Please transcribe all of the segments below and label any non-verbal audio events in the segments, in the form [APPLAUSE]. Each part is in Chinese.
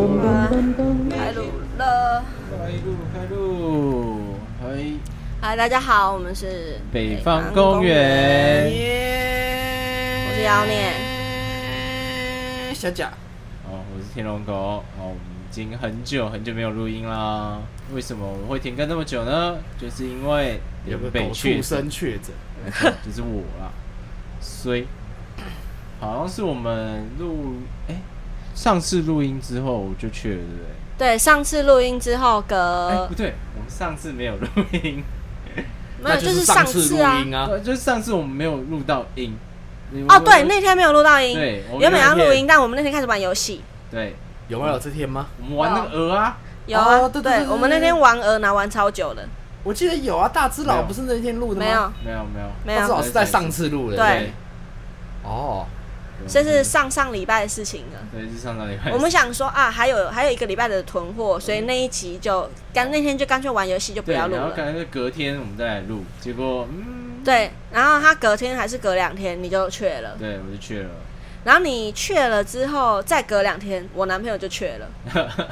开录了，开路，开路，嘿，嗨，大家好，我们是北方公园。我是妖孽。小贾，哦，我是天龙狗。哦，我们已经很久很久没有录音啦。为什么我会停更那么久呢？就是因为有个狗被确畜生确诊，[LAUGHS] 就是我啦。所以好像是我们录哎、上次录音之后我就去了，对不对？对，上次录音之后哎、隔不对，我们上次没有录音，没有，那就是上次录次啊。音啊。对，就是上次我们没有录到音。哦，对，那天没有录到音，对，我们原本要那天录音，但我们那天开始玩游戏。对，有没有这天吗？我们玩那个鹅啊，有啊，哦对对对对我们那天玩鹅拿玩超久了，我记得有啊，大只没有佬不是那天录的吗？没有，没有没有，没有，大只佬是在上次录的。对哦，这是上上礼拜的事情了。对是上上礼拜。我们想说啊，还有还有一个礼拜的囤货，所以那一集就干那天就干脆玩游戏就不，要录了。然后可能是隔天我们再来录，结果嗯，对，然后他隔天还是隔两天你就去了，对我就去了，然后你去了之后再隔两天，我男朋友就去了，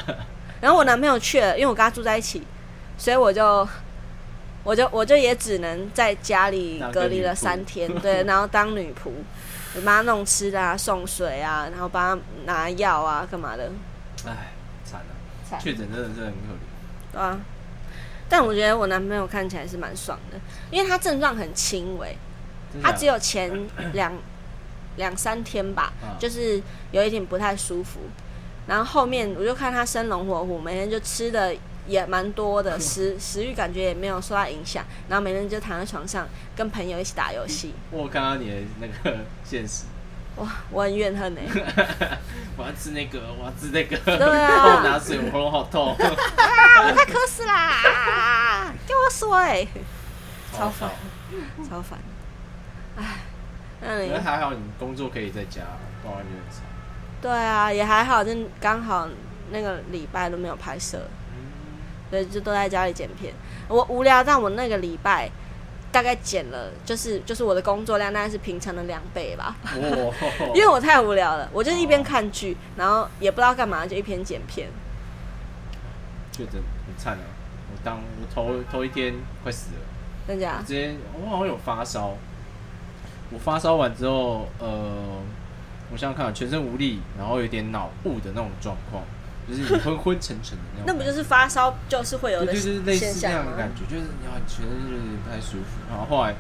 [LAUGHS] 然后我男朋友去了，因为我跟他住在一起，所以我就。我就我就也只能在家里隔离了三天，对，然后当女仆，帮他弄吃的啊，送水啊，然后帮他拿药啊，干嘛的，哎，惨了，惨。确诊真的是很可怜。对啊，但我觉得我男朋友看起来是蛮爽的，因为他症状很轻微，他只有前 [COUGHS] 两两三天吧，啊。就是有一点不太舒服，然后后面我就看他生龙活虎，每天就吃的也蛮多的，食食欲感觉也没有受到影响，然后每天就躺在床上跟朋友一起打游戏，我有看到你的那个现实，哇，我很怨恨哎、[LAUGHS] 我要吃那个，我要吃那个，对啊。[LAUGHS] 帮我拿水，我喉咙好痛，啊，我快渴死啦！啊给我水，超烦，超烦，唉，那你？还好你工作可以在家，不然就很惨。对啊，也还好，就刚好那个礼拜都没有拍摄，对，就都在家里剪片。我无聊，但我那个礼拜大概剪了，就是就是我的工作量大概是平常的两倍吧，哦，[LAUGHS] 因为我太无聊了，我就是一边看剧，然后也不知道干嘛，就一边剪片。确诊很惨啊！我当我头头一天快死了。真假？直接我好像有发烧，我发烧完之后，呃，我想想看，全身无力，然后有点脑雾的那种状况，就是你昏昏沉沉的那种。那不就是发烧就是会有的对就是类似那？样的感觉，就是你好像全身就是不太舒服。然后后来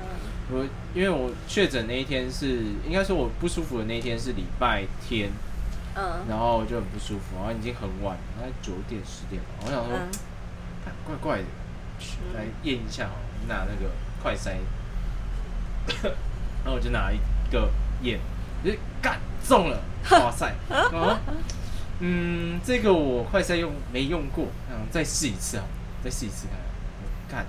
我因为我确诊那一天是，应该说我不舒服的那一天是礼拜天，嗯然后就很不舒服，然后已经很晚了，大概九点十点吧。我想说，嗯，怪怪的，来验一下好了，拿那个快筛，然后我就拿一个验，就是干中了，哇塞！[LAUGHS] 然后嗯，这个我快筛用没用过，嗯，再试一次啊，再试一次看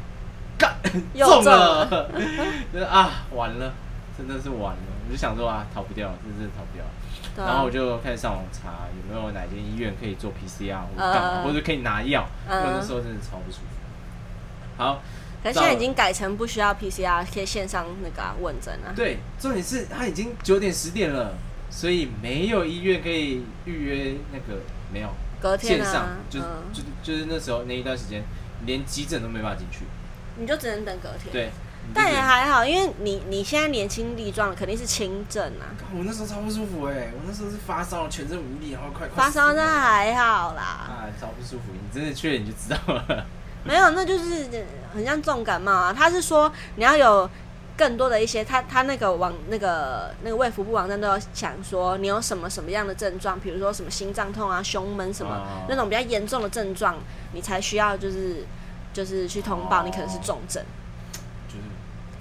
看，干。中中了，[LAUGHS] 就是啊，完了，真的是完了，我就想说啊，逃不掉，真的是逃不掉。啊。然后我就开始上网查有没有哪间医院可以做 PCR 或者干嘛，嗯或者可以拿药，因为嗯那时候真的超不舒服。好，可是现在已经改成不需要 PCR，可以线上那个啊问诊啊。对，重点是它已经九点十点了，所以没有医院可以预约那个没有隔天啊线上，，就就就是那时候那一段时间，连急诊都没办法进去。你就只能等隔天。，对，但也还好，因为你你现在年轻力壮，肯定是轻症啊。我那时候超不舒服哎、我那时候是发烧，全身无力，然后快快发烧那还好啦，啊，超不舒服。你真的去了你就知道了。没有，那就是很像重感冒啊。他是说你要有更多的一些，他他那个网那个那个卫福部网站都有讲说你有什么什么样的症状，比如说什么心脏痛啊、胸闷什么、哦那种比较严重的症状，你才需要就是就是去通报，哦你可能是重症。就是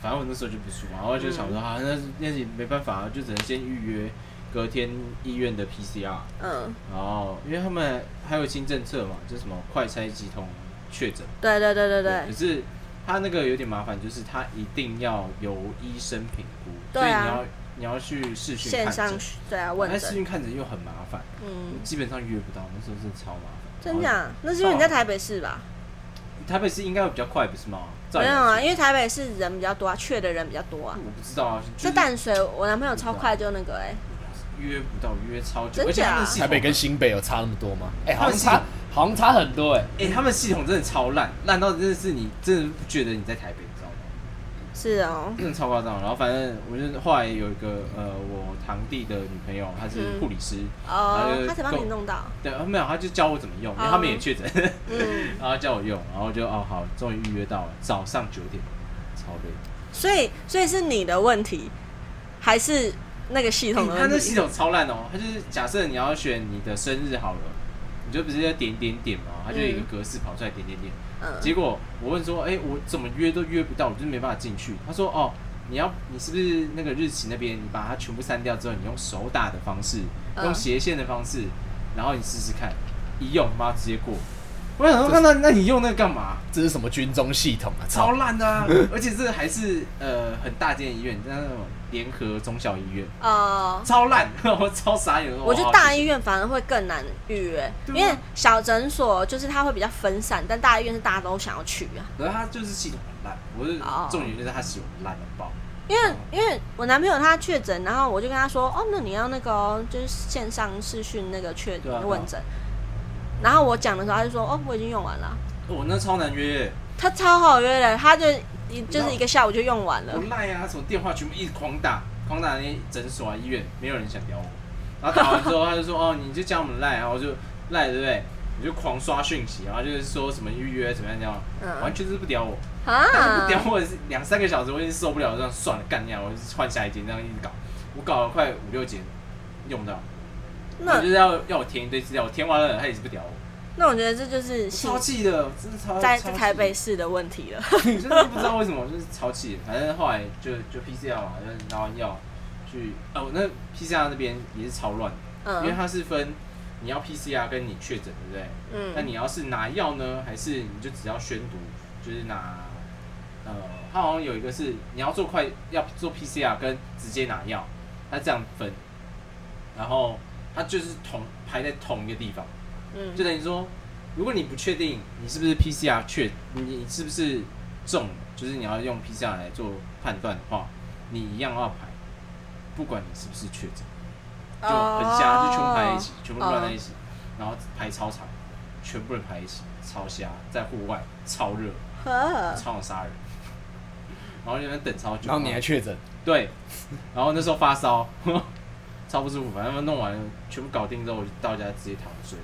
反正我那时候就不舒服，然后就想说啊，那那也没办法，就只能先预约。隔天医院的 PCR，嗯，然后因为他们还有新政策嘛，就什么快筛即通确诊，对对对对。对可，是他那个有点麻烦，就是他一定要由医生评估，对啊所以你要你要去视讯线上看诊，对啊问那视诊，讯看诊又很麻烦，嗯，基本上约不到，那时候是超麻烦。真然后假？那是因为你在台北市吧？台北市应该会比较快，不是吗？没有啊，因为台北市人比较多啊，去的人比较多啊。我不知道啊，就是淡水，我男朋友超快就那个哎、约不到，约超久，而且台北跟新北有差那么多吗？哎、好像差，好像差很多哎、哎、他们系统真的超烂，烂到真的是你真的不觉得你在台北，你知道吗？是哦，真的超夸张。然后反正我就后来有一个呃，我堂弟的女朋友，她是嗯护理师，哦呃，他才帮你弄到，对，呃没有，她就教我怎么用，因为哦他们也确诊，嗯，[LAUGHS] 然后教我用，然后就哦好，终于预约到了，早上九点，超累。所以所以是你的问题，还是那个系统的问题？他那系统超烂哦，他就是假设你要选你的生日好了，你就不是要点点点嘛，它就有一个格式跑出来点点点。嗯，结果我问说，哎、我怎么约都约不到，我就是没办法进去。他说，哦，你要你是不是那个日期那边，你把它全部删掉之后，你用手打的方式，嗯用斜线的方式，然后你试试看，一用妈直接过。我想说，那那那你用那个干嘛？这是什么军中系统啊？超操！烂的、啊，而且这个还是呃很大间医院，那种联合中小医院，哦。超烂，[LAUGHS] 我超傻眼。我觉得大医院反而会更难预约，因为小诊所就是它会比较分散，但大医院是大家都想要去啊。可是它就是系统很烂，我是哦重点就是他系统烂到爆。因为因为我男朋友他确诊，然后我就跟他说，哦，那你要那个哦、就是线上视讯那个确问诊。然后我讲的时候，他就说，哦，我已经用完了。我、那超难约，他超好约的，他就一就是一个下午就用完了我。赖啊，什么电话全部一直狂打，狂打那些诊所啊、医院，没有人想屌我。然后打完之后，他就说：“ [LAUGHS] 哦，你就加我们赖。”然后我就赖，对不对？我就狂刷讯息，然后就是说什么预约怎么样这样，嗯完全就是不屌我。但是啊不屌我两三个小时，我已经受不了，这样算了，干掉，我就换下一间，这样一直搞。我搞了快五六间，用不到。那我就是要要我填一堆资料，我填完了，他也是不屌我，那我觉得这就是系超气的，真的超在台北市的问题了。[LAUGHS] 真的不知道为什么，就是超气。反正后来就就 PCR 嘛，就拿完药去哦，那 PCR 那边也是超乱的，因为嗯它是分你要 PCR 跟你确诊，对不对？那嗯你要是拿药呢，还是你就只要宣读，就是拿呃，它好像有一个是你要做快要做 PCR 跟直接拿药，它这样分，然后它就是同排在同一个地方。就嗯等于说，如果你不确定你是不是 PCR 确，你是不是中，就是你要用 PCR 来做判断的话，你一样要排，不管你是不是确诊，就很瞎，就全部排在一起，全部乱在一起，然后排超长，全部人排一起，超瞎，在户外超热，超想杀人，[LAUGHS] 然后就在那边等超久，然后你还确诊，对，然后那时候发烧，[LAUGHS] 超不舒服，反正弄完全部搞定之后，我就到家直接躺着睡。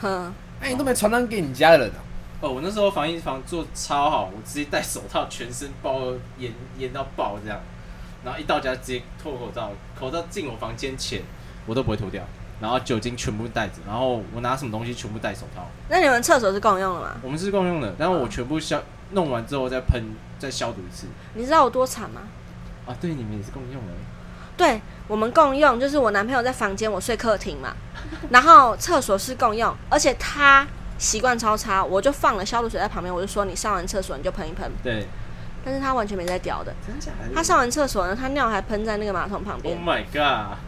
哼，哎、你都没传染给你家人啊？哦，我那时候防疫防做超好，我直接戴手套，全身包严严到爆这样，然后一到家直接脱口罩，口罩进我房间前我都不会脱掉，然后酒精全部带着，然后我拿什么东西全部戴手套。那你们厕所是共用的吗？我们是共用的，然后我全部消弄完之后再喷再消毒一次。你知道我多惨吗？啊，对，你们也是共用的。对我们共用，就是我男朋友在房间，我睡客厅嘛，然后厕所是共用，而且他习惯超差，我就放了消毒水在旁边，我就说你上完厕所你就喷一喷，对，但是他完全没在屌的，真假的？他上完厕所呢，他尿还喷在那个马桶旁边 Oh 边，my god！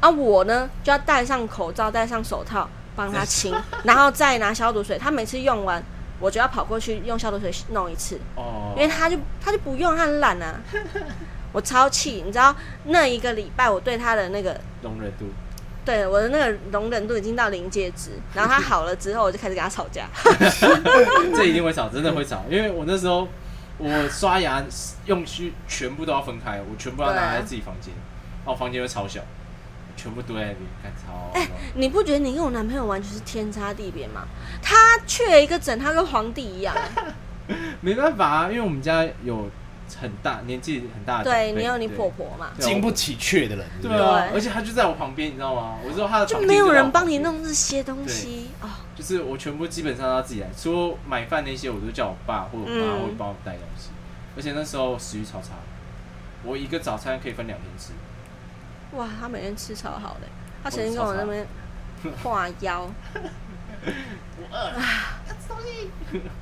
啊我呢就要戴上口罩，戴上手套帮他清，[LAUGHS] 然后再拿消毒水，他每次用完。我就要跑过去用消毒水弄一次，哦，因为他就他就不用，他很懒啊。我超气，你知道那一个礼拜我对他的那个容忍度，对我的那个容忍度已经到临界值，然后他好了之后，我就开始跟他吵架。[LAUGHS] 这一定会吵，真的会吵，因为我那时候我刷牙用具全部都要分开，我全部要拿在自己房间，然后房间又超小，全部堆在那边，看超哎你不觉得你跟我男朋友完全是天差地别吗？他去了一个整，他跟皇帝一样。[LAUGHS] 没办法啊，因为我们家有很大年纪很大的长辈，对你有你婆婆嘛，经不起确的人，对不对？对啊，对。而且她就在我旁边，你知道吗？我知道她的就没有人帮你弄这些东西哦。就是我全部基本上她自己来，除了买饭那些，我都叫我爸或者我妈嗯。会帮我带东西。而且那时候食欲超差，我一个早餐可以分两天吃，哇，他每天吃超好的，他曾经跟我那边画腰，我饿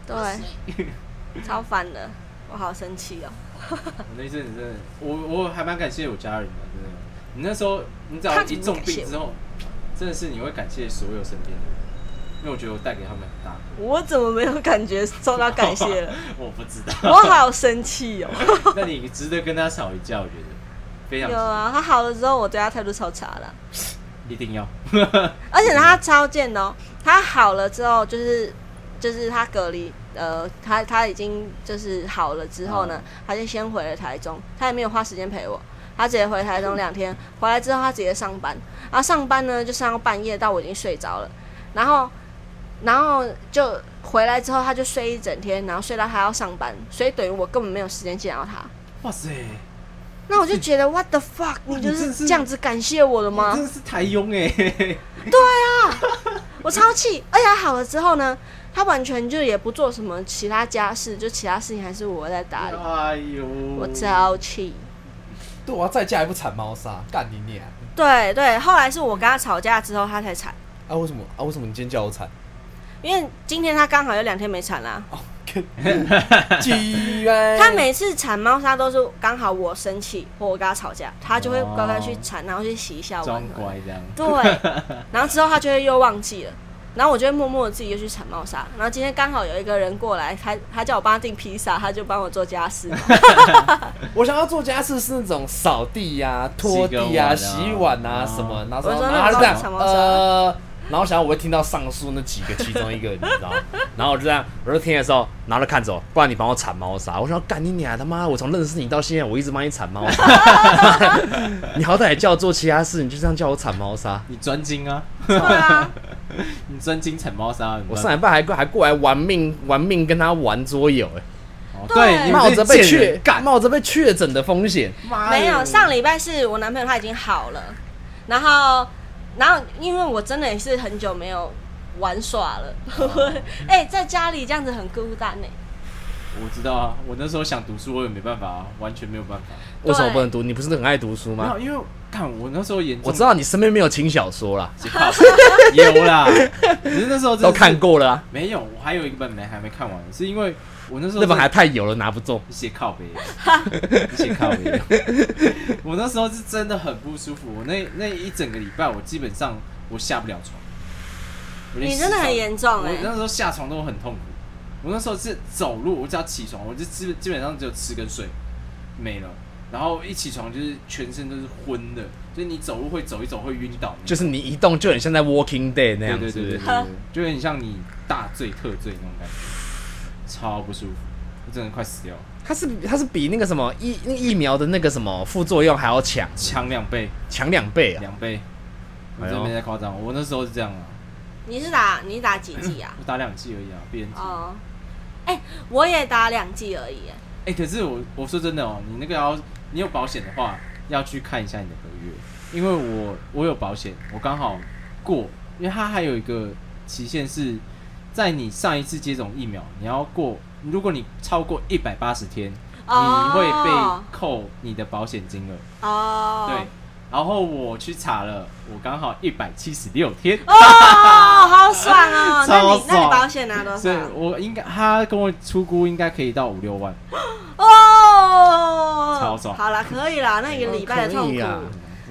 对，超烦的，我好生气哦。[LAUGHS] 我那一阵子真的，我我还蛮感谢我家人的，真的。你那时候，你只要一重病之后，真的是你会感谢所有身边的人，因为我觉得我带给他们很大。我怎么没有感觉受到感谢了？[LAUGHS] 我不知道。我好生气哦。那你值得跟他吵一架，我觉得非常有啊，他好了之后，我对他态度超差的，一定要。[LAUGHS] 而且他超贱的哦。他好了之后，就是就是他隔离，呃，他他已经就是好了之后呢，他就先回了台中，他也没有花时间陪我，他直接回台中两天，回来之后他直接上班，然后上班呢就上到半夜，到我已经睡着了，然后然后就回来之后他就睡一整天，然后睡到他要上班，所以等于我根本没有时间见到他。哇塞，那我就觉得 what the fuck，你就是是这样子感谢我的吗？真的是台庸哎、我超气，而且他好了之后呢，他完全就也不做什么其他家事，就其他事情还是我在打理，哎呦，我超气。对我要，在家还不铲猫砂，干你娘！对对，后来是我跟他吵架之后，他才铲，啊，为什么啊？为什么你今天叫我铲？因为今天他刚好有两天没铲啦。[LAUGHS] 鸡掰！他每次铲猫砂都是刚好我生气或我跟他吵架，他就会乖乖去铲，然后去洗一下碗装。乖这样。对，然后之后他就会又忘记了，然后我就会默默的自己又去铲猫砂。然后今天刚好有一个人过来，他他叫我帮他订披萨，他就帮我做家事。[LAUGHS] 我想要做家事是那种扫地呀、拖地呀、洗洗碗啊个碗啊什么，然后他就这样呃，然后想要我会听到上述那几个其中一个，你知道？然后我就这样，我就听的时候，拿着看着我，不然你帮我铲猫砂。我想要干你娘他妈！我从认识你到现在，我一直帮你铲猫砂，你好歹也叫我做其他事，你就这样叫我铲猫砂。你专精啊，对啊，[LAUGHS] 你专精铲猫砂。我上礼拜还过还过来玩命玩命跟他玩桌游、哎，哦对冒着被确干，冒着被确诊的风险，妈没有，上礼拜是我男朋友他已经好了，然后然后因为我真的也是很久没有玩耍了，[LAUGHS] 哎、在家里这样子很孤单呢、我知道啊，我那时候想读书，我也没办法啊，完全没有办法。[LAUGHS] 为什么不能读？你不是很爱读书吗没有，？因为看我那时候严重，我知道你身边没有轻小说啦，[LAUGHS] 靠有啦，只是那时候真的是都看过了啊。没有，我还有一本没还没看完，是因为我那时候那本还太油了，拿不中。写靠背，[LAUGHS] 写靠背。我那时候是真的很不舒服，我那那一整个礼拜，我基本上我下不了床。我连你真的很洗澡严重哎、我那时候下床都很痛苦。我那时候是走路，我只要起床，我就基基本上只有吃跟睡，没了。然后一起床就是全身都是昏的，就是你走路会走一走会晕倒，就是你一动就很像在 Walking Day 那样子，对对对对对对，就有点像你大醉特醉那种感觉，超不舒服，我真的快死掉了，它是它是比那个什么疫那个疫苗的那个什么副作用还要强，强两倍，强两倍啊！两倍，我真的没在夸张，我那时候是这样啊，你是打你是打几剂啊？我打两剂而已啊，B N T。哦，哎、我也打两剂而已、哎哎、可是我我说真的哦，你那个要你有保险的话，要去看一下你的合约，因为我我有保险，我刚好过，因为它还有一个期限是在你上一次接种疫苗，你要过，如果你超过一百八十天，哦。你会被扣你的保险金额。哦，对，然后我去查了，我刚好一百七十六天。哦，好爽哦！[LAUGHS] 那超你那你保险拿多所以少？我应该，他跟我出估应该可以到五六万，哦，超爽好了，可以啦，那一个礼拜的痛苦，可以啊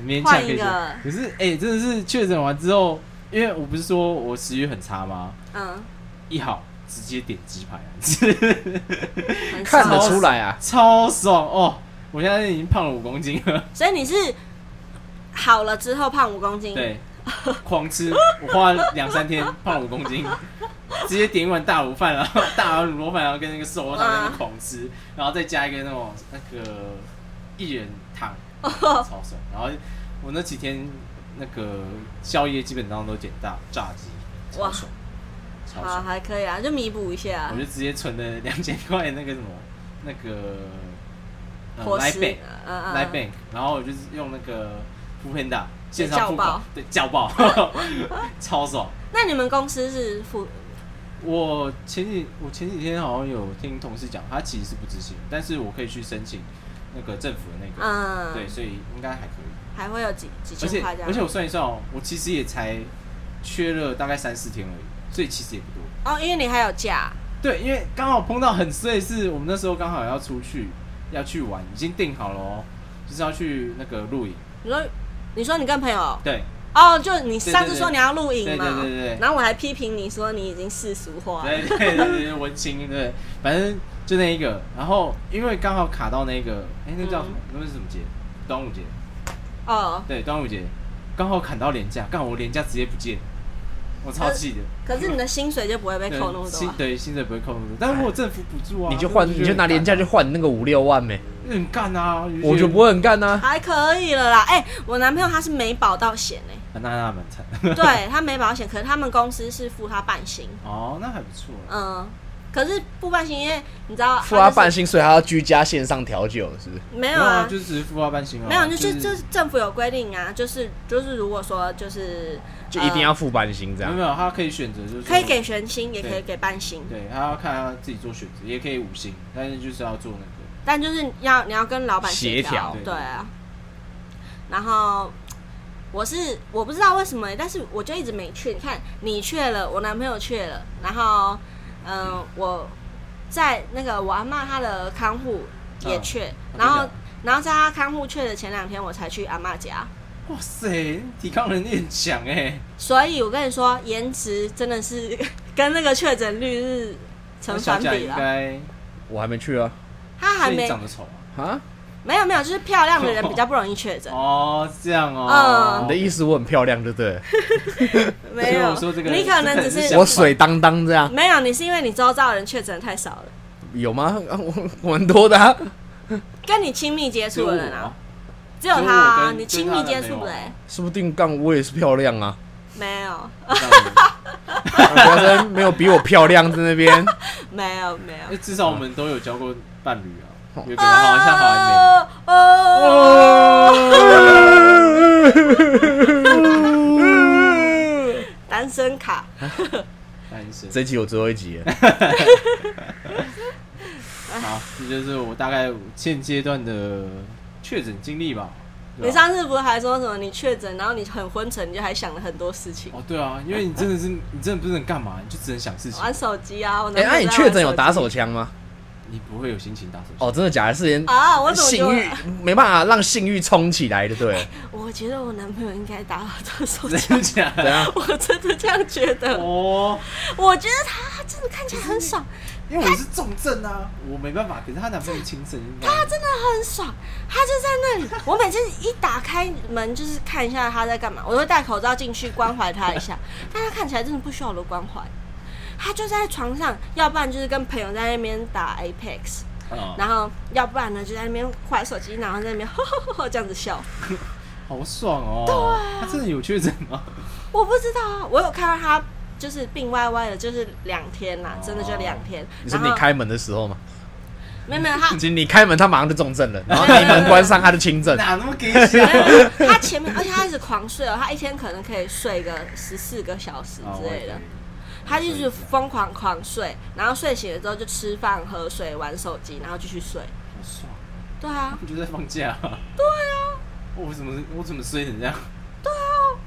勉强可一个。可是，哎、真的是确诊完之后，因为我不是说我食欲很差吗？嗯，一好直接点鸡排，很看得。出来啊，超爽哦！我现在已经胖了五公斤了，所以你是好了之后胖五公斤，，对，狂吃，我花了两三天胖五公斤，[LAUGHS] 直接点一碗大卤饭，然后大碗卤肉饭，然后跟那个瘦肉汤在那边狂吃，然后再加一个那种那个薏仁汤，超爽。然后我那几天那个宵夜基本上都点大炸鸡，超哇爽，超好爽。还可以啊，就弥补一下。我就直接存了两千块那个什么那个呃伙 Line，Bank 嗯嗯。Line 嗯 Bank，然后我就是用那个 o o Panda 线上付款，对叫爆，[LAUGHS] 超爽。那你们公司是付我前几我前几天好像有听同事讲，他其实是不执行，但是我可以去申请那个政府的那个，嗯，对，，所以应该还可以。还会有几几千块这样。而且我算一算哦，我其实也才缺了大概三四天而已，所以其实也不多。哦，因为你还有假，对，因为刚好碰到很碎，是我们那时候刚好要出去要去玩，已经定好了哦，就是要去那个露营。你说你说你跟朋友对，哦，就你上次说你要露营嘛，对对对然后我还批评你说你已经世俗化了，对对对文青对，反正就那一个。然后因为刚好卡到那个，哎、那叫什么？那是什么节？端午节。哦，对，端午节刚好砍到廉价，刚好我廉价直接不见，我超气的。可是你的薪水就不会被扣那么多。对薪水不会扣那么多，但是如果政府补助啊，你就换，你就拿廉价就换那个五六万呗，很干啊，我就不会很干呐。还可以了啦，哎、我男朋友他是没保到险哎、啊那那蛮惨。对他没保险，可是他们公司是付他半薪，哦，那还不错。嗯，可是付半薪，因为你知道付他半薪薪，所以他要居家线上调酒，是不是？没有啊，就只是付他半薪啊。没有，就就是就是政府有规定啊，就是就是如果说就是就一定要付半薪这样没有。没有，他可以选择就是可以给全薪，也可以对给半薪，对，他要看他自己做选择，也可以五星，但是就是要做那个。但就是要你要跟老板协调调，对啊。然后我是我不知道为什么欸，但是我就一直没去。你看你去了，我男朋友去了，然后嗯、我在那个我阿妈她的看护也嗯去，哦然后然后在她看护去的前两天，我才去阿妈家。哇塞，抵抗能力很强哎，所以我跟你说，颜值真的是 [LAUGHS] 跟那个确诊率是成那小贾反比了。应该，我还没去啊。他还没长得丑啊？啊？没有没有，就是漂亮的人 [LAUGHS] 比较不容易确诊。哦，这样哦。嗯你的意思我很漂亮，对不对？[LAUGHS] 没有，你可能只是 [LAUGHS] 我水当当这样，没有，你是因为你周遭的人确诊太少了，有吗？啊我我蛮多的啊。跟你亲密接触的人啊啊，，只有他啊，你亲密接触的、欸、说不定杠我也是漂亮啊。没有，没有比我漂亮在那边。没有，没有哎，。至少我们都有交过伴侣啊，有个人好像好像哦哦，单身卡，没单身。这一集我最后一集了，[LAUGHS] 好，这就是我大概现阶段的确诊经历吧。对你吧上次不是还说什么你确诊，然后你很昏沉，你就还想了很多事情，哦，对啊，因为你真的是，你真的不是能干嘛，你就只能想事情，玩手机啊。我哎，那你男朋友在确诊有打手枪吗？你不会有心情打手机。哦，真的假的？是连啊？我怎么觉性欲？没办法让性欲冲起来的，对？[LAUGHS] 我觉得我男朋友应该打这手真的，假的？[LAUGHS] 我真的这样觉得。哦，我觉得他真的看起来很爽，因为我是重症啊，我没办法。可是她男朋友轻症，应该他真的很爽，他就在那里。我每次一打开门，就是看一下他在干嘛，我会戴口罩进去关怀他一下，但他看起来真的不需要我的关怀。他就在床上，要不然就是跟朋友在那边打 Apex，啊，然后要不然呢就在那边划手机，然后在那边呵呵呵呵这样子笑。[LAUGHS] 好爽哦。他真的有确诊吗？我不知道啊，我有看到他就是病歪歪的，就是两天啦，真的就两天。你说你开门的时候吗？没有没有他 [LAUGHS] 你开门，他马上就重症了，[LAUGHS] 然后你门关上，他就轻症。哪那么给笑？他前面，而且他一直狂睡哦，他一天可能可以睡个十四个小时哦之类的。他就是疯狂狂睡，然后睡醒了之后就吃饭、喝水、玩手机，然后继续睡。好爽，对啊，[LAUGHS] 你就在放假。[LAUGHS] 对啊。[LAUGHS] 我怎么我怎么睡成这样？对啊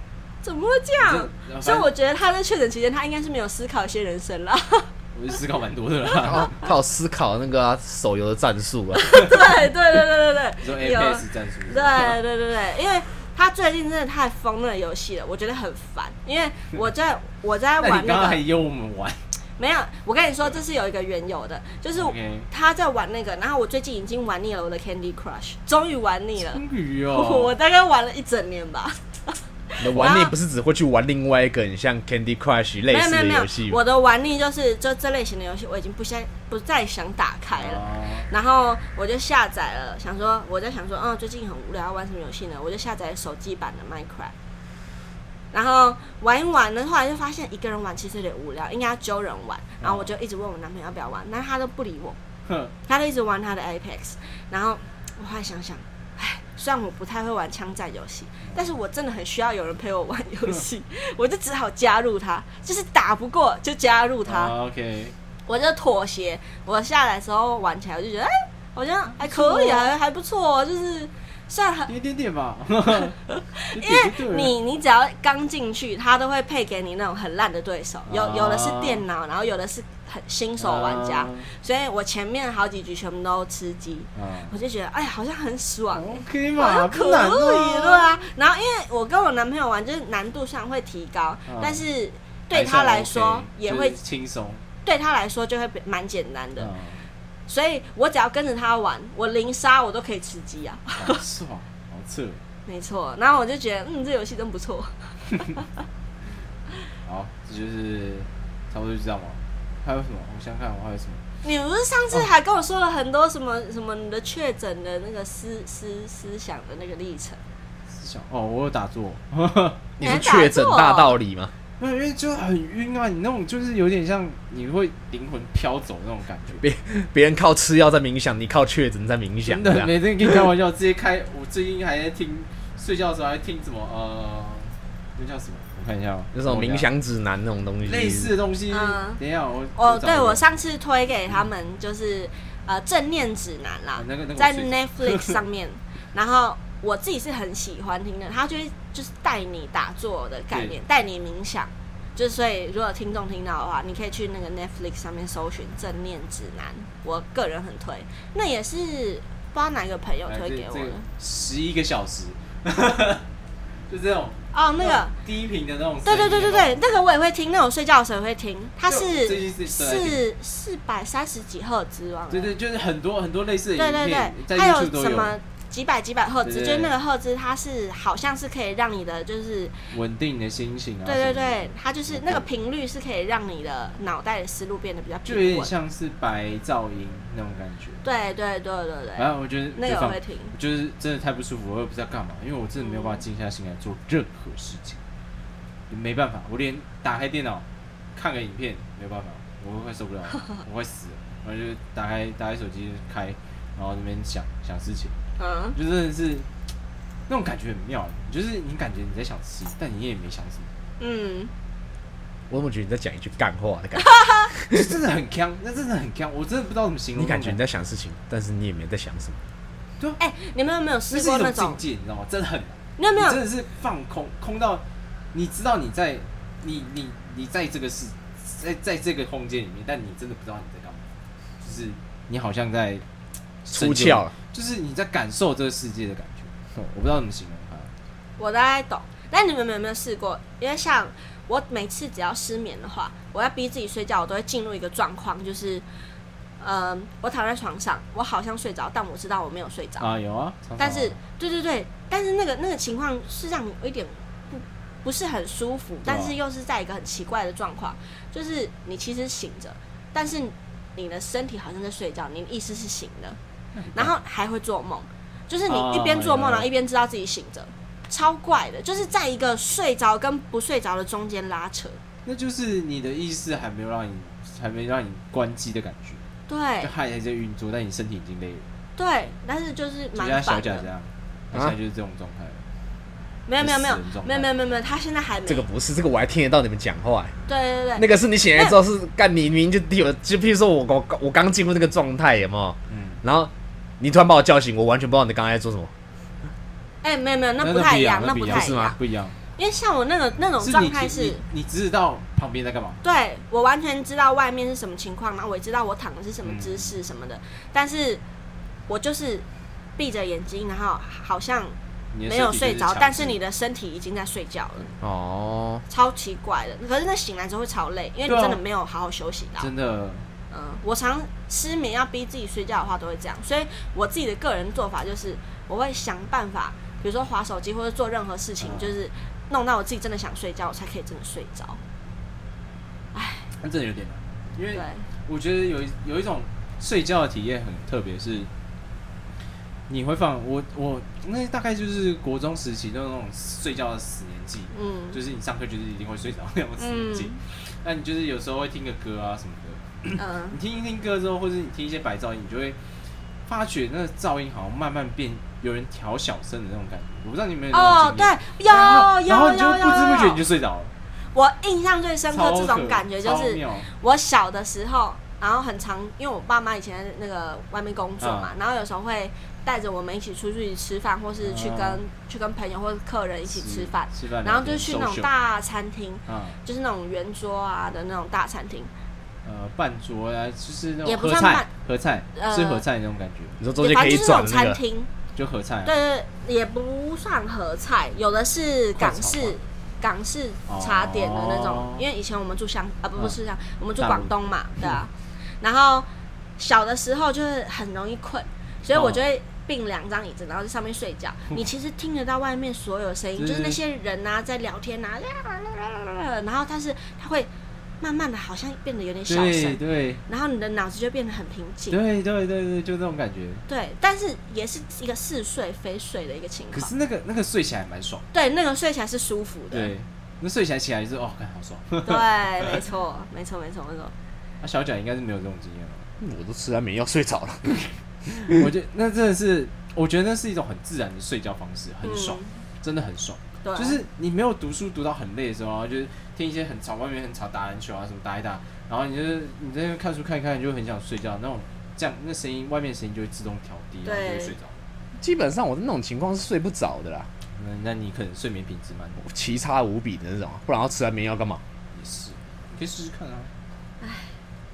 怎么会这样？所以我觉得他在确诊期间，他应该是没有思考一些人生啦。我就思考蛮多的然啦。后他有思考那个啊手游的战术啊，对对对对对对你说对，有 APS 战术？对对对对，因为他最近真的太疯那个游戏了，我觉得很烦。因为我在 [LAUGHS] 我在玩那个，你刚刚还邀我们玩 [LAUGHS] 没有，我跟你说这是有一个缘由的，就是。他在玩那个，然后我最近已经玩腻了我的 Candy Crush，终于玩腻了。终于哦 [LAUGHS] 我哦，大概玩了一整年吧，[LAUGHS] 你的玩腻不是只会去玩另外一个很像 Candy Crush 类似没有没有没有的游戏，我的玩腻就是就这类型的游戏，我已经不想不再想打开了。哦然后我就下载了，想说我在想说，嗯，最近很无聊，要玩什么游戏呢？我就下载手机版的 Minecraft，然后玩一玩呢，后来就发现一个人玩其实有点无聊，应该要揪人玩。然后我就一直问我男朋友要不要玩，但是他都不理我，哼，他就一直玩他的 Apex。然后我后来想想，唉，虽然我不太会玩枪战游戏，但是我真的很需要有人陪我玩游戏，我就只好加入他，就是打不过就加入他。好 OK，我就妥协。我下来的时候玩起来，我就觉得，哎、好像还可以还，还不错、哦，就是虽然很一点点吧，[LAUGHS] 因因为你你只要刚进去，他都会配给你那种很烂的对手，有哦有的是电脑，然后有的是很新手玩家，嗯所以我前面好几局全部都吃鸡，啊。我就觉得哎呀好像很爽、欸。，OK 我嘛，就可以，对啊，啊。然后因为我跟我男朋友玩，就是难度上会提高，嗯但是对他来说也会轻松，对他来说就会比蛮简单的，嗯，所以我只要跟着他玩，我零杀我都可以吃鸡啊。好爽，好测，[LAUGHS] 没错，然后我就觉得，嗯，这游戏真不错。[LAUGHS] 好，这就是差不多就这样吧。还有什么？我想想看，我还有什么？你不是上次还跟我说了很多什么什么你的确诊的那个思思思想的那个历程？思想哦，我有打坐，[LAUGHS] 你是确诊大道理吗？没有，因为就很晕啊，你那种就是有点像你会灵魂飘走那种感觉。别别人靠吃药在冥想，你靠确诊在冥想，每天跟你开玩笑，直接开。我最近还在听，睡觉的时候还听什么呃，那叫什么？我看一下哦，那种冥想指南那种东西，类似的东西。嗯等一下，我哦，对我上次推给他们就是呃正念指南啦啊，那个那个在 Netflix 上面，然后我自己是很喜欢听的，他就会就是带你打坐的概念，带你冥想。就是所以，如果听众听到的话，你可以去那个 Netflix 上面搜寻正念指南，我个人很推。那也是不知道哪个朋友推给我的十一个小时，[LAUGHS] 就这种哦，那个。低频的那种。对对对对对，那个我也会听，那种睡觉的时候也会听，它就是是四四百三十几赫兹，忘了。对对，就是很多很多类似的对对影片，对，在还有什么几百几百赫兹，就是那个赫兹，它是好像是可以让你的就是，稳定你的心情啊。对对对，它就是那个频率是可以让你的脑袋的思路变得比较就有点。像是白噪音那种感觉。对对对对对，然后我觉得那个会停。就是真的太不舒服，我也不知道干嘛，因为我真的没有办法静下心来做任何事情，没办法，我连打开电脑看个影片没有办法，我会快受不了了，我会死了，然后就打开打开手机开，然后那边想想事情，嗯，就真的是那种感觉很妙，就是你感觉你在想事，但你也没想什么，嗯，我怎么觉得你在讲一句干话的感觉？[LAUGHS] 就真的很强，那真的很强，我真的不知道怎么形容。你感觉你在想事情，但是你也没在想什么。对哎，你们有没有那试是一种境过那种？界，你知道吗？真的很难。你有没有你真的是放空，空到你知道你在你你你在这个世在在这个空间里面，但你真的不知道你在干嘛，就是你好像在出窍了，就是你在感受这个世界的感觉。哦 [LAUGHS] 我不知道怎么形容它。我大概懂，但你们有没有试过？因为像我每次只要失眠的话，我要逼自己睡觉，我都会进入一个状况，就是，嗯、我躺在床上，我好像睡着，但我知道我没有睡着。啊，有啊，常常啊但是，对对对，但是那个那个情况是让你有一点不不是很舒服，但是又是在一个很奇怪的状况，就是你其实醒着，但是你的身体好像在睡觉，你的意识是醒的，然后还会做梦，就是你哦一边做梦，然后一边知道自己醒着，超怪的，就是在一个睡着跟不睡着的中间拉扯。那就是你的意识还没有让你还没让你关机的感觉，对就还在运作，但你身体已经累了，对，但是就是蛮就像小烦的。贾这样，他现在就是这种状态。没有没有没有没有没有没有没有，他现在还没。这个不是，这个我还听得到你们讲话、欸。对对对，那个是你醒来之后是干，你明明就有，就譬如说我我我刚进入那个状态，有没有？嗯，然后你突然把我叫醒，我完全不知道你刚才在做什么。哎、没有没有，那那不太一样，那不一样那不太一样是吗。不一样，因为像我那个那种状态是你，你只知道旁边在干嘛，对我完全知道外面是什么情况，然后我也知道我躺的是什么嗯姿势什么的，但是我就是闭着眼睛，然后好像没有睡着，但是你的身体已经在睡觉了，哦，超奇怪的。可是那醒来之后会超累，因为你真的没有好好休息到。真的嗯，我常失眠要逼自己睡觉的话都会这样，所以我自己的个人做法就是我会想办法，比如说划手机或者做任何事情，嗯。就是弄到我自己真的想睡觉，我才可以真的睡着。那真的有点难，因为，我觉得有一有一种睡觉的体验很特别，是你会放我我那大概就是国中时期的那种睡觉的死年纪，嗯，就是你上课就是一定会睡着那种死年纪。那、你就是有时候会听个歌啊什么的，嗯，你听一听歌之后，或者你听一些白噪音，你就会发觉那个噪音好像慢慢变，有人调小声的那种感觉。我不知道你有没有哦，对有然后你就有有有不知不觉你就，睡着了，我印象最深刻这种感觉就是我小的时候，然后很常，因为我爸妈以前在那个外面工作嘛，嗯然后有时候会带着我们一起出去吃饭，或是去跟、嗯去跟朋友或者客人一起吃饭，吃饭，然后就去那种大餐厅就是那种圆桌啊的那种大餐厅，呃半桌啊，就是那也种合菜不算半合菜呃吃合菜那种感觉，你说中间可以反正就是那种餐厅，就合菜啊。对对，对也不算合菜，有的是港式快炒港式茶点的那种，哦。因为以前我们住香啊不不嗯是香，我们住大陆。广东嘛，对啊，然后小的时候就是很容易困，所以我哦。就会并两张椅子，然后在上面睡觉。你其实听得到外面所有的声音，[LAUGHS] 对就是那些人啊在聊天啊，[LAUGHS] 然后但是他会慢慢的好像变得有点小对声，对然后你的脑子就变得很平静。对对对对，就那种感觉。对，但是也是一个似睡非睡的一个情况。可是那个那个睡起来蛮爽，对，那个睡起来是舒服的。对，那睡起来起来就是哦，感好爽。对，没错，没错，没错，没错。那 [LAUGHS] 小蒋应该是没有这种经验了。我都吃完眠药睡着了。[LAUGHS] 我觉得那真的是，我觉得那是一种很自然的睡觉方式，很爽，嗯真的很爽。对，就是你没有读书读到很累的时候，然后就是听一些很吵，外面很吵，打篮球啊什么打一打，然后你就是你在那边看书看一看，你就很想睡觉，那种这样那声音外面声音就会自动调低，然后就会睡着。基本上我的那种情况是睡不着的啦，那那你可能睡眠品质蛮奇差无比的那种，不然要吃安眠药干嘛？也是，你可以试试看啊。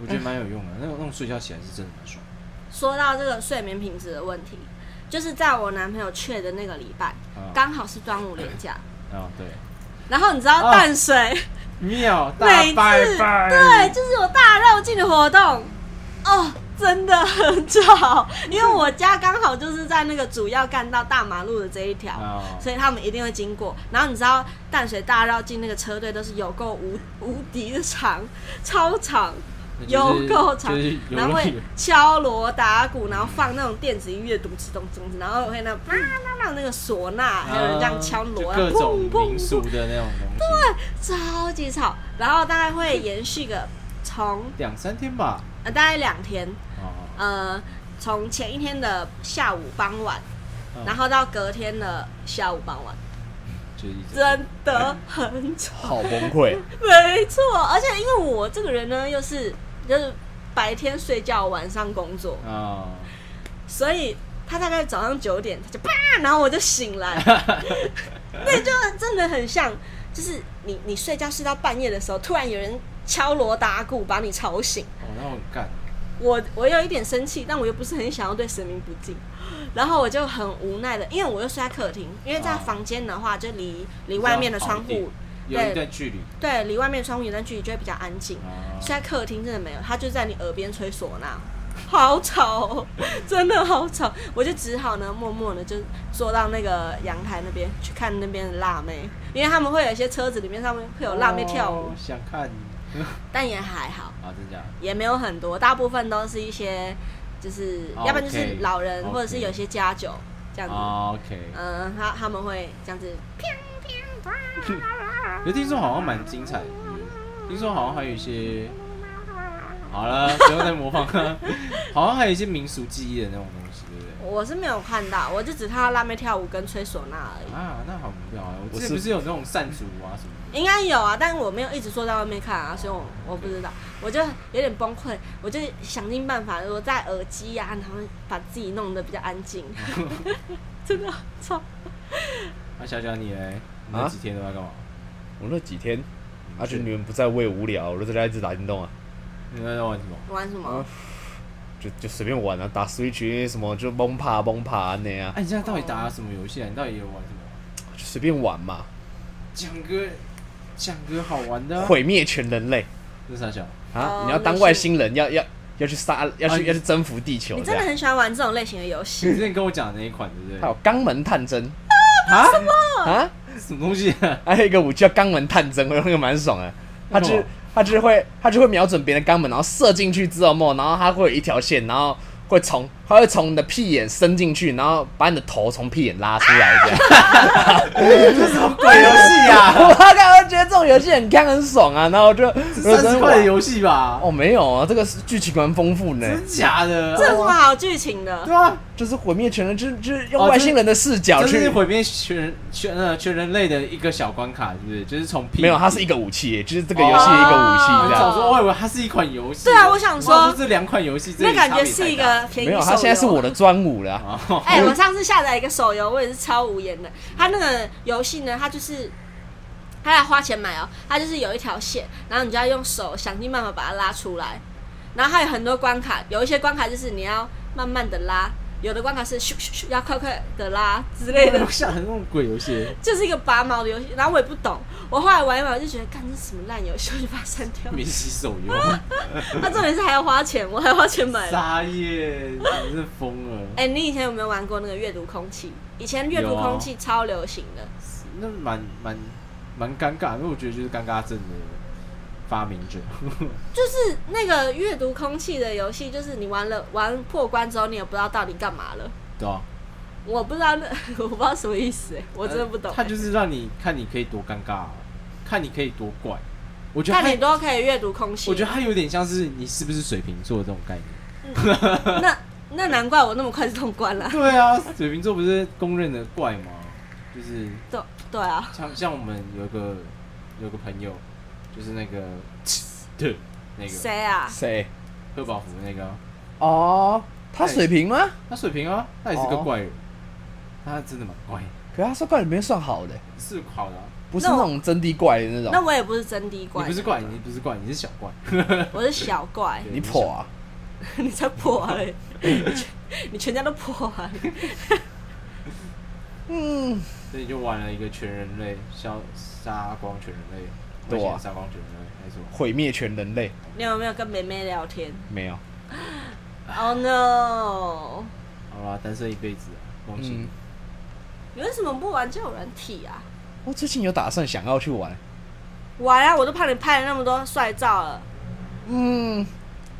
我觉得蛮有用的，那种那种睡觉起来是真的蛮爽。说到这个睡眠品质的问题，就是在我男朋友去的那个礼拜，啊。刚好是端午连假，[LAUGHS] 然后你知道哦。淡水、[LAUGHS] 妙 [LAUGHS] 大每次拜拜，对，就是有大绕境的活动，哦。真的很吵，因为我家刚好就是在那个主要干道大马路的这一条，啊，所以他们一定会经过。然后你知道淡水大绕境那个车队都是有够无无敌的长，超长，有够长。然后会敲锣打鼓，然后放那种电子音乐，咚哧咚哧，然后会那啪啦啦那个唢呐，还有人这样敲锣，啊各种砰砰民俗的那种东西，超级吵。然后大概会延续个从两三天吧。呃大概两天，哦，呃，从前一天的下午傍晚，嗯。然后到隔天的下午傍晚，真的很吵。好崩溃。[LAUGHS] 没错，而且因为我这个人呢，又是就是白天睡觉，晚上工作，啊，所以他大概早上九点他就啪，然后我就醒来，[LAUGHS] 对，就真的很像，就是你你睡觉睡到半夜的时候，突然有人敲锣打鼓把你吵醒，哦，那我很干，我我有一点生气，但我又不是很想要对神明不敬，[LAUGHS] 然后我就很无奈的，因为我又睡在客厅，因为在哦房间的话就离离外面的窗户点，有一段距离对，离外面窗户有一段距离就会比较安静。啊，睡在客厅真的没有，他就在你耳边吹唢呐，好吵、哦，真的好吵。我就只好呢，默默的就坐到那个阳台那边去看那边的辣妹，因为他们会有一些车子里面上面会有辣妹跳舞，哦想看但也还好，啊，真假的？也没有很多，大部分都是一些就是，哦要不然就是老人或者是有些家酒这样子。啊，OK，嗯，他他们会这样子，[LAUGHS] [LAUGHS] 可是听说好像蛮精彩的，听说好像还有一些，好了，不用再模仿了，[LAUGHS] 好像还有一些民俗记忆的那种东西，对不对？我是没有看到，我就只看到辣妹跳舞跟吹唢呐而已。啊，那好无聊啊！我我是不是有那种善族啊什么的，应该有啊，但是我没有一直坐在外面看啊，所以我我不知道，我就有点崩溃，我就想尽办法，我戴耳机呀、然后把自己弄得比较安静，[LAUGHS] 真的操！那小小你嘞？你那啊几天都在干嘛？我那几天，而且你们不在，我也无聊，我就在家一直打电动啊，你在玩什么？玩什么啊？就就随便玩啊，打 Switch 什么就崩爬崩爬那样，哎，你现在到底打什么游戏啊？你到底有玩什么？就随便玩嘛，讲个讲个好玩的啊。毁灭全人类这是啥小？哦！啊你要当外星人，要要要去杀，要去要去征服地球你真的。很喜欢玩这种类型的游你戏，之前跟我讲的那一款，对不对？还有肛门探针啊？啊，[LAUGHS] 什么东西啊？还有一个武器叫肛门探针，我觉得那个蛮爽的。他就是为什么他就是会他就会瞄准别人的肛门，然后射进去之后，然后他会有一条线，然后会从它会从你的屁眼伸进去，然后把你的头从屁眼拉出来，这样。这什么鬼游戏啊？我刚刚觉得这种游戏很看很爽啊，然后我就三十块的游戏吧？哦，没有啊，这个是剧情蛮丰富的，真假的？这有什么好剧情的？对啊，就是毁灭全人，就是就是用哦外星人的视角去。毁灭全全呃全人类的一个小关卡，是不是？就是从屁没有，它是一个武器，就是这个游戏一个武器这样。我想说，我以为它是一款游戏。对啊我想说就这两款游戏，那感觉是一个便宜没有，它现在是我的专武了哎、我上次下载一个手游，我也是超无言的。它那个游戏呢，它就是它要花钱买哦，它就是有一条线，然后你就要用手想尽办法把它拉出来。然后还有很多关卡，有一些关卡就是你要慢慢的拉，有的关卡是咻咻咻要快快的拉之类的我，想很那种鬼游戏，就是一个拔毛的游戏。然后我也不懂，我后来玩一玩我就觉得，干这什么烂游戏，我就把它删掉。免洗手游，[LAUGHS] 它重点是还要花钱，我还要花钱买。撒野，你是疯了。哎、你以前有没有玩过那个阅读空气？以前阅读空气超流行的。那蛮蛮蛮尴尬，因为我觉得就是尴尬症的发明者。[LAUGHS] 就是那个阅读空气的游戏，就是你玩了玩破关之后，你也不知道到底干嘛了。对啊，我不知道那 [LAUGHS] 我不知道什么意思哎，我真的不懂。他就是让你看你可以多尴尬啊，看你可以多怪。我觉得看你都可以阅读空气。我觉得它有点像是你是不是水瓶座的这种概念。那那难怪我那么快就通关了。对啊，水瓶座不是公认的怪吗？就是对对啊，像像我们有一个有个朋友，就是那个对那个谁啊？谁？贺宝福那个啊，哦，他水平吗？他水平啊，他也是个哦怪人，他真的蛮怪，可是他说怪里面算好的，是好的啊。不是那种真的怪的那种。那我也不是真的怪，你不是怪，你不是怪，你是小怪。[LAUGHS] 我是小怪，[LAUGHS] 你破啊！[LAUGHS] 你才破啊嘞！你全你全家都破啊！嗯，所以你就玩了一个全人类消杀光全人类，对杀光全。毁灭全人类你有没有跟妹妹聊天没有。[GASPS] Oh no！好啦，单身一辈子啊，恭喜。嗯，你为什么不玩交友软体啊？我最近有打算想要去玩。玩啊！我都怕你拍了那么多帅照了。嗯，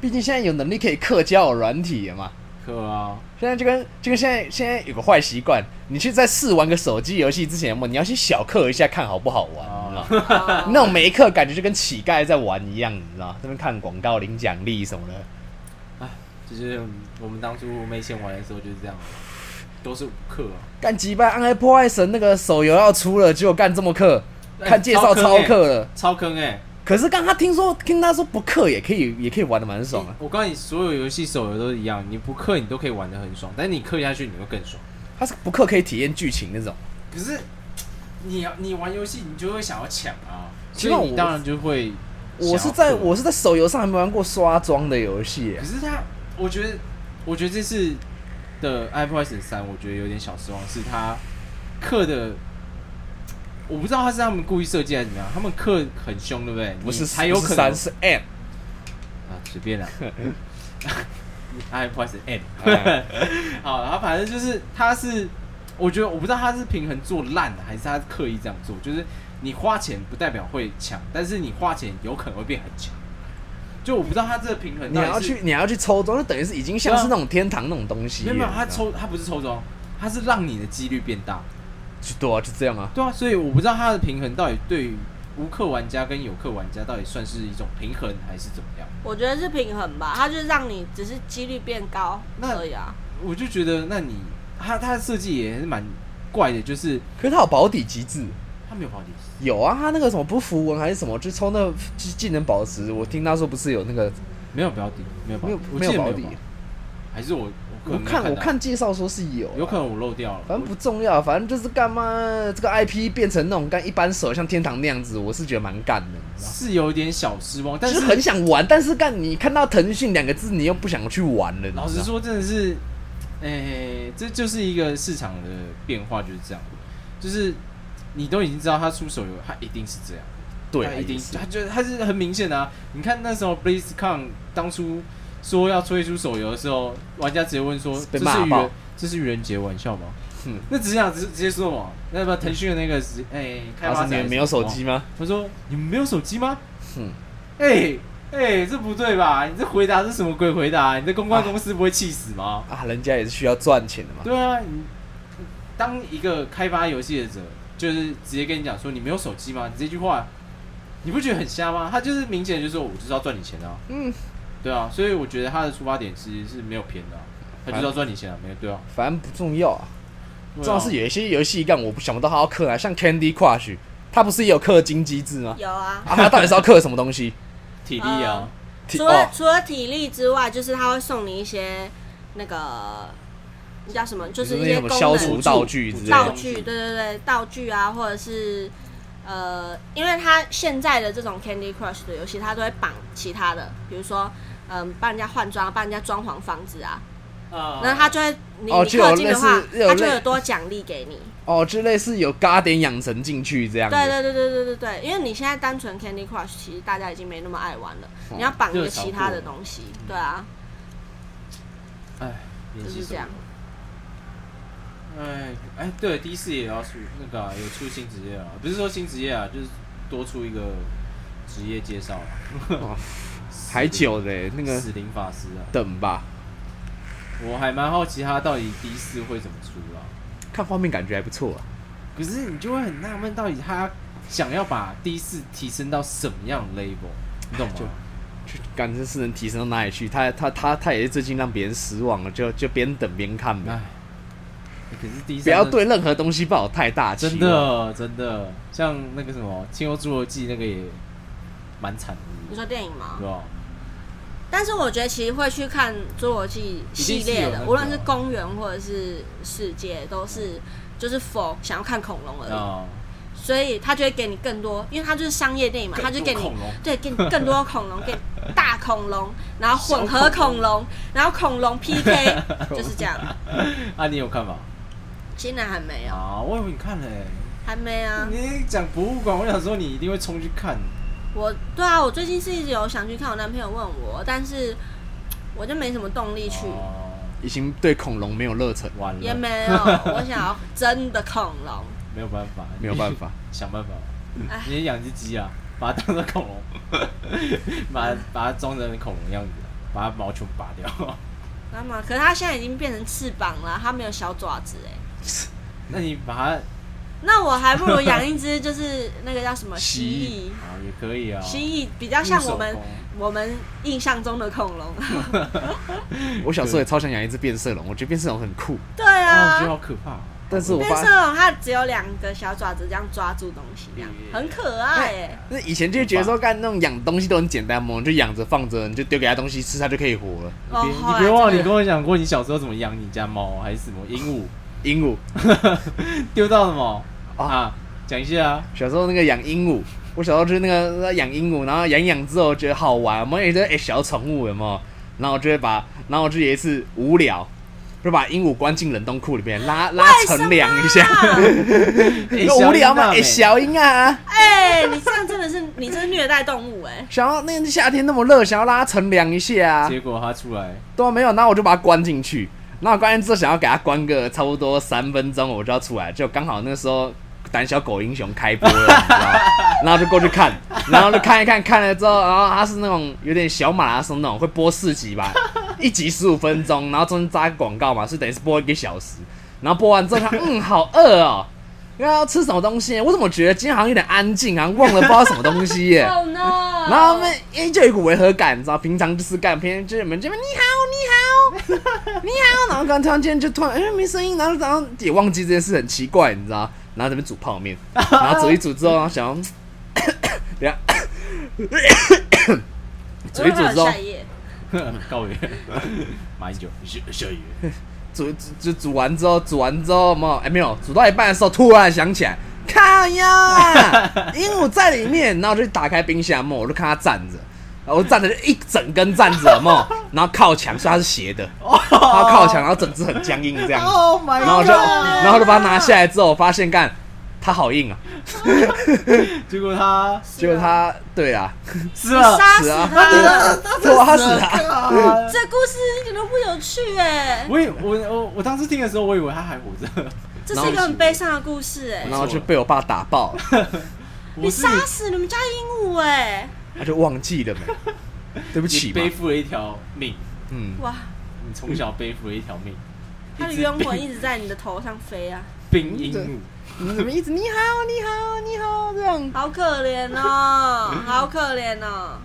毕竟现在有能力可以克交友软体了嘛。克啊，现在就跟就跟现在现在有个坏习惯，你去在试玩个手机游戏之前，你要去小氪一下，看好不好玩，哦你知道吗？哦那种没氪感觉就跟乞丐在玩一样，你知道吗？这边看广告领奖励什么的。就是我们当初没钱玩的时候就是这样，都是氪啊。干击败暗黑破坏神那个手游要出了，结果干这么氪，看介绍超氪了。超坑哎、可是刚他听说听他说不氪也可以，也可以玩的蛮爽啊。我告诉你，所有游戏手游都一样，你不氪你都可以玩的很爽，但是你氪下去你会更爽。他是不氪可以体验剧情那种。可是你要你玩游戏，你就会想要抢啊，所其实我以你当然就会。我是在我是在手游上还没玩过刷装的游戏可，是他，我觉得，我觉得这次的 iPhone 三，我觉得有点小失望，是他氪的，我不知道他是他们故意设计还是怎么样，他们氪很凶，对不对？不是你才有可能是 M。啊，随便啦。iPod [LAUGHS] M，哎好，然后反正就是他是，我觉得我不知道他是平衡做烂的，还是他刻意这样做，就是你花钱不代表会强，但是你花钱有可能会变很强。就我不知道他这个平衡你要去 [LAUGHS] 你要去抽中，就等于是已经像是那种天堂那种东西了。没有没有，他抽他不是抽中，他是让你的几率变大。就对啊，就这样啊。对啊，所以我不知道他的平衡到底对于无氪玩家跟有氪玩家到底算是一种平衡还是怎么样？我觉得是平衡吧，它就是让你只是几率变高那而已啊。我就觉得，那你他他的设计也是蛮怪的，就是可是它有保底机制，他没有保底，有啊，它那个什么不符文还是什么，就抽那个技技能宝石，我听他说不是有那个没有保底，没有保没有底，没有保底还是我我看我看介绍说是有啊，有可能我漏掉了，反正不重要，反正就是干嘛这个 IP 变成那种干一般手像天堂那样子，我是觉得蛮干的。是有点小失望，但是是很想玩，但是干你看到腾讯两个字，你又不想去玩了。老实，说，真的是，诶、这就是一个市场的变化，就是这样，就是你都已经知道他出手游，他一定是这样。对一定是他就他是很明显的啊！你看那时候 BlizzCon 当初说要推出手游的时候，玩家直接问说：“被骂爆这是愚人这是愚人节玩笑吗？”嗯那只想直直接说嘛，那不腾讯的那个是哎、开发者是你们没有手机？吗？他说：“你们没有手机吗？”嗯，哎、哎、这不对吧？你这回答是什么鬼回答？你这公关公司不会气死吗？啊，人家也是需要赚钱的嘛。对啊，你当一个开发游戏的者，就是直接跟你讲说你没有手机吗？你这句话，你不觉得很瞎吗？他就是明显就说我就是要赚你钱啊。嗯，对啊，所以我觉得他的出发点其实是没有偏的啊、他就是要赚你钱啊，没有对啊。反正不重要啊。重要是有一些游戏干我不想不到他要氪啊，像 Candy Crush，他不是也有氪金机制吗？有啊。啊，它到底是要氪什么东西？[LAUGHS] 体力啊，体除了、哦，除了体力之外，就是他会送你一些那个那叫什么，就是一那什么些功能消除道具之类的。道具，对对对，道具啊，或者是呃，因为它现在的这种 Candy Crush 的游戏，它都会绑其他的，比如说嗯，帮人家换装，帮人家装潢房子啊，啊然后他就会你你哦就有氪金的话类似，有他就类有多奖励给你。哦，就类似有嘎点养成进去这样子。对对对对对对对，因为你现在单纯 Candy Crush，其实大家已经没那么爱玩了，你要绑一个其他的东西，对啊，哎，就是这样。哎哎，对，第一次也要出那个、啊、有出新职业啊，不是说新职业啊，就是多出一个职业介绍啊。哦还久嘞，那个死灵法师啊，等吧，我还蛮好奇他到底的四会怎么出啊。看画面感觉还不错啊。可是你就会很纳闷，到底他想要把的四提升到什么样的 level，你懂吗？就感觉是能提升到哪里去？他他他他也是最近让别人失望了，就就边等边看哎吧，，可是第一不要对任何东西抱有太大期真望。的真的，像那个什么《青幽侏罗纪》那个也蛮惨的，你说电影吗对？啊？但是我觉得其实会去看《侏罗纪》系列的，无论是公园或者是世界，都是就是 for 想要看恐龙而已，啊，所以他就会给你更多，因为他就是商业电影嘛，更他就给你对给你更多恐龙，[LAUGHS] 给你大恐龙，然后混合恐龙，然后恐龙 PK [LAUGHS] 就是这样。啊，你有看吗？现在还没有，啊，我以为你看了欸。还没啊。你讲博物馆，我想说你一定会冲去看。我对啊，我最近是一直有想去看，我男朋友问我，但是我就没什么动力去，哦，已经对恐龙没有热忱，完了，也没有。我想要真的恐龙。[LAUGHS] 没有办法，没有办法。[LAUGHS] 想办法。哎你也养只鸡啊，把它当成恐龙，[LAUGHS] 把它把它装成恐龙样子，把它毛全部拔掉。干嘛？可是它现在已经变成翅膀了，它没有小爪子哎。那你把它那我还不如养一只，就是那个叫什么 [LAUGHS] 蜥蜴啊也可以啊，蜴，蜥蜴比较像我们我们印象中的恐龙。[LAUGHS] 我小时候也超想养一只变色龙，我觉得变色龙很酷，对啊哦，我啊觉得，好可怕。但是我变色发龙它只有两个小爪子，这样抓住东西，这样很可爱哎。那以前就觉得说干那种养东西都很简单嘛，就养着放着，你就丢给它东西吃，它就可以活了。你别忘了，你跟我讲过你小时候怎么养你家猫，还是什么鹦鹉，鹦鹉，[LAUGHS] 丢到什么啊。啊？讲一下啊。小时候那个养鹦鹉，我小时候就是那个养鹦鹉，然后养一养之后觉得好玩，我们也觉得哎小宠物有没有？然后我就会把，然后我就有一次无聊，就把鹦鹉关进冷冻库里面，拉拉乘凉一下，欸 [LAUGHS] 无聊嘛，哎、小鹰啊小鹰啊，哎，你这样真的是你这是虐待动物哎。想要那个夏天那么热，想要拉它乘凉一下。啊，结果它出来，都啊没有，那我就把它关进去，然后关键之后想要给他关个差不多三分钟，我就要出来，就刚好那时候胆小狗英雄开播了，[LAUGHS] 你知道？然后就过去看，然后就看一看，看了之后，然后它是那种有点小马拉松那种，会播四集吧，一集十五分钟，然后中间扎个广告嘛，是等于是播一个小时，然后播完之后，他嗯好饿哦。要吃什么东西？我怎么觉得今天好像有点安静啊？忘了不知道什么东西耶。Oh no！然后我们依旧有一股违和感，你知道？平常就是干，平常就是你们这边你好，你好，你好，然后刚突然间就突然哎没声音，然后然后也忘记这件事很奇怪，你知道？然后这边煮泡面，然后煮一煮之后，然后想要，等一下，煮一煮之后告别马英九，小小雨，煮煮就煮完之后，煮完之后有没有？哎没有，煮到一半的时候突然想起来，靠呀，鹦鹉在里面，然后我就打开冰箱嘛，我就看它站着。然后我站着就一整根站着，有没有？[LAUGHS] 然后靠墙，所以它是斜的。它靠墙，然后整只很僵硬这样子。Oh my 然后就，然后就把它拿下来之后，我发现干，它好硬啊。[LAUGHS] 结果他 [LAUGHS] 结果它，对啊，死了，杀死死啊他！对死了。啊这故事一点都不有趣哎，我以我我我当时听的时候，我以为他还活着。这是一个很悲伤的故事哎。然后就被我爸打爆了，你杀死你们家鹦鹉哎！他就忘记了没？[LAUGHS] 对不起嘛背，负了一条命，嗯，哇，你从小背负了一条命，他的一只冤魂一直在你的头上飞啊，冰鹦鹉，你怎么一直你好你好你好这样？好可怜哦，[LAUGHS] 好可怜哦。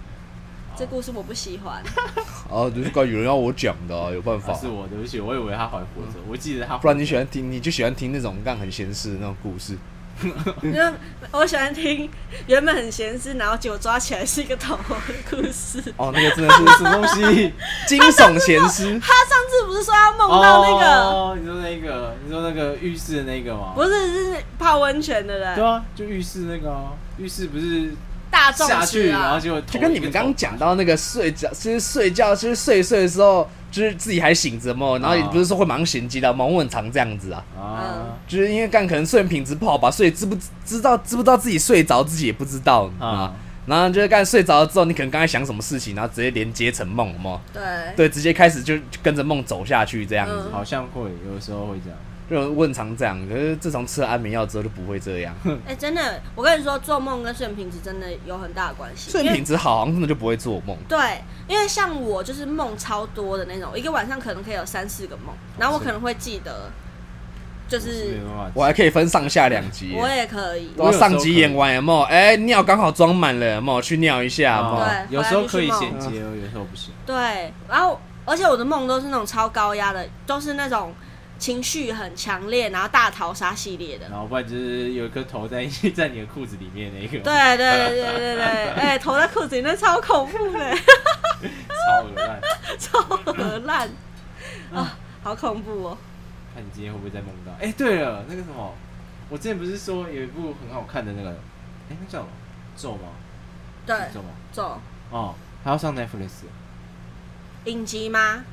这故事我不喜欢，[LAUGHS] 哦，就是刚有人要我讲的啊，有办法啊。是我，对不起，我以为他还活着，我记得他活着。不然你喜欢听，你就喜欢听那种干很闲事的那种故事。[LAUGHS] 因为我喜欢听原本很闲适，然后结果抓起来是一个头的故事。哦，那个真的是什么东西？惊悚闲诗。[LAUGHS] 他上次不是说要梦到那个，哦，你说那个，你说那个浴室的那个吗？不是是泡温泉的人，对啊，就浴室那个啊，浴室不是大众下去，然后结果就跟你们刚刚讲到那个睡觉，就是睡觉，就是睡睡的时候，就是自己还醒着嘛，然后也不是说会马上衔接到嘛，我很常这样子啊，啊，就是因为干可能睡眠品质不好吧，所以知不知道知不知道自己睡着，自己也不知道啊啊。然后就是干睡着了之后，你可能刚才想什么事情，然后直接连接成梦嘛，对，对，直接开始就跟着梦走下去这样子。嗯。好像会有的时候会这样。就我很常这样，可是自从吃了安眠药之后就不会这样。[LAUGHS] 哎、真的，我跟你说，做梦跟睡眠品质真的有很大的关系。睡眠品质好，好像真的就不会做梦。对，因为像我就是梦超多的那种，一个晚上可能可以有三四个梦，然后我可能会记得，就是我还可以分上下两集。[LAUGHS] 我也可以。我上集演完有没有？哎、尿刚好装满了有没有？去尿一下有没有？啊对有时候可以衔接，有时候不行。对，然后而且我的梦都是那种超高压的，都是那种情绪很强烈，然后大逃杀系列的。然后不然就是有一颗头在 [LAUGHS] 在你的裤子里面那个，对对对对对对，哎、[LAUGHS] 头在裤子里面超恐怖的，超恶烂。[LAUGHS] 超恶烂啊，好恐怖哦！看你今天会不会再梦到？哎、对了，那个什么，我之前不是说有一部很好看的那个，哎、那叫什么？咒吗？对，咒吗？咒哦，还要上 Netflix 影集吗？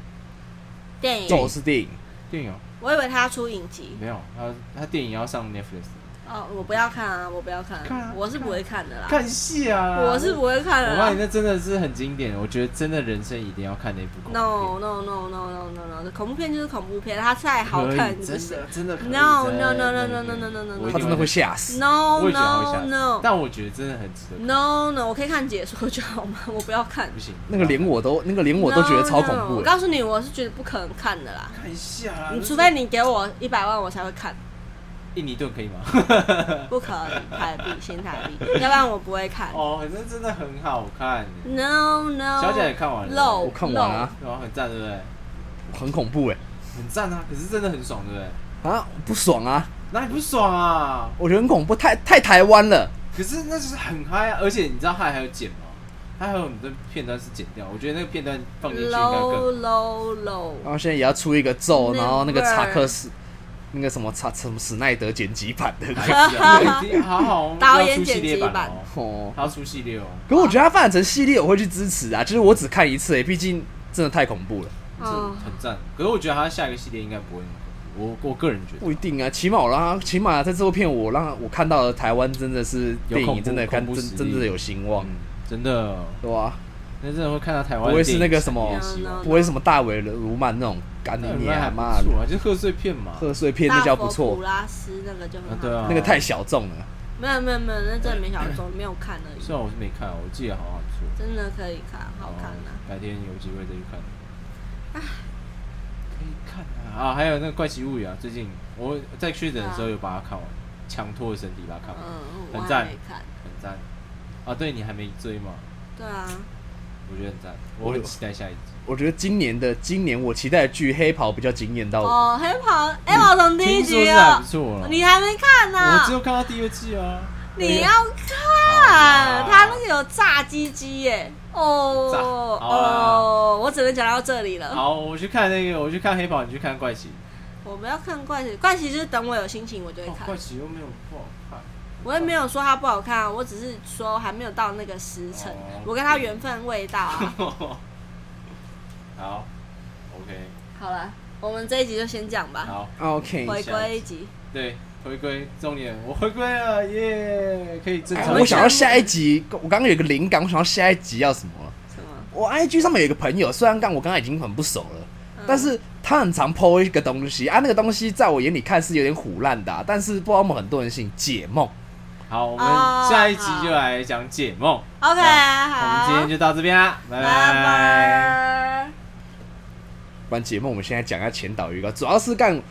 电咒影？是电影，电影哦？我以为他要出影集。没有，他他电影要上 Netflix。哦，我不要看啊，我不要看，看啊我是不会看的啦。看戏啊！我是不会看的我告诉你，那真的是很经典，我觉得真的人生一定要看那部恐怖 No no no no no no no，恐怖片就是恐怖片，它再好看不真的。真的 No 真 no 的 no no no no no no no 他真的会吓死。No no no 但我觉得真的很值得看。no no，我可以看解说就好吗？我不要看不。行，那个连我都那个连我都觉得超恐怖的。我告诉你，我是觉得不可能看的啦。看一下啦。你除非你给我一百万，我才会看。印尼盾可以吗？[LAUGHS] 不可以，台币新台币，要不然我不会看。哦，那真的很好看。No no，小姐也看完了漏我看完啊，对啊，很赞，对不对？很恐怖哎、很赞啊！可是真的很爽，对不对？啊，不爽啊！哪里不爽啊？我觉得很恐怖，太太台湾了。可是那就是很嗨啊！而且你知道嗨还有剪吗？它还有很多片段是剪掉，我觉得那个片段放进去应该更 low low low。然后现在也要出一个咒，然后那个查克斯，那个什么查什么史奈德剪辑版的。[LAUGHS] 对 [LAUGHS] 好好，导演剪辑版版哦，哦，他要出系列哦。可我觉得他发展成系列，我会去支持啊。就是我只看一次、诶，毕竟真的太恐怖了。是哦很赞。可是我觉得他下一个系列应该不会那么恐怖，我我个人觉得不一定啊，起码我让他，起码在这部片我让我看到了台湾真的是电影，真的看恐怖真真的有兴旺，嗯，真的，对吧、那真的会看到台湾不会是那个什么不会什么大伟卢曼那种干你那还娘妈的不错啊，就是贺岁片嘛。贺岁片，那叫不大佛普错，拉斯那个就很好。啊对啊那个太小众了。没有没有没有，那真的没小众，没有看而已。虽然我是没看，我记得好像不错，真的可以看，好看啊！改天有机会再去看。可以看啊！啊，还有那个《怪奇物语》啊，最近我在确诊的时候有把它看完，强拖着身体把它看完，嗯，很赞。很赞。啊，对你还没追吗？对啊，我觉得很赞，我很期待下一集。我觉得今年的今年我期待的剧《黑袍》比较惊艳到我。哦，黑袍，黑袍从第一集啊不，错，你还没看呢？我只有看到第二季啊。你要看，他那个有炸鸡鸡耶！哦哦，我只能讲到这里了。好，我去看那个，我去看黑袍，你去看怪奇。我们要看怪奇，怪奇就是等我有心情我就会哦，看怪。奇又没有不好看。我也没有说他不好看啊，我只是说还没有到那个时辰哦，我跟他缘分未到啊。[LAUGHS] 好，OK，好了，我们这一集就先讲吧，好，OK，回归一集。对，回归重点，我回归了，耶，可以正常。哎我想要下一集，我刚刚有个灵感，我想要下一集要什么？什么？我 IG 上面有一个朋友，虽然刚我刚刚已经很不熟了，嗯但是他很常 PO 一个东西啊，那个东西在我眼里看是有点虎烂的啊、但是不知道我们很多人信解梦，好，我们哦下一集就来讲解梦。OK，好我们，今天就到这边啦，拜拜拜。不然节目我们现在讲一下前导预告，主要是干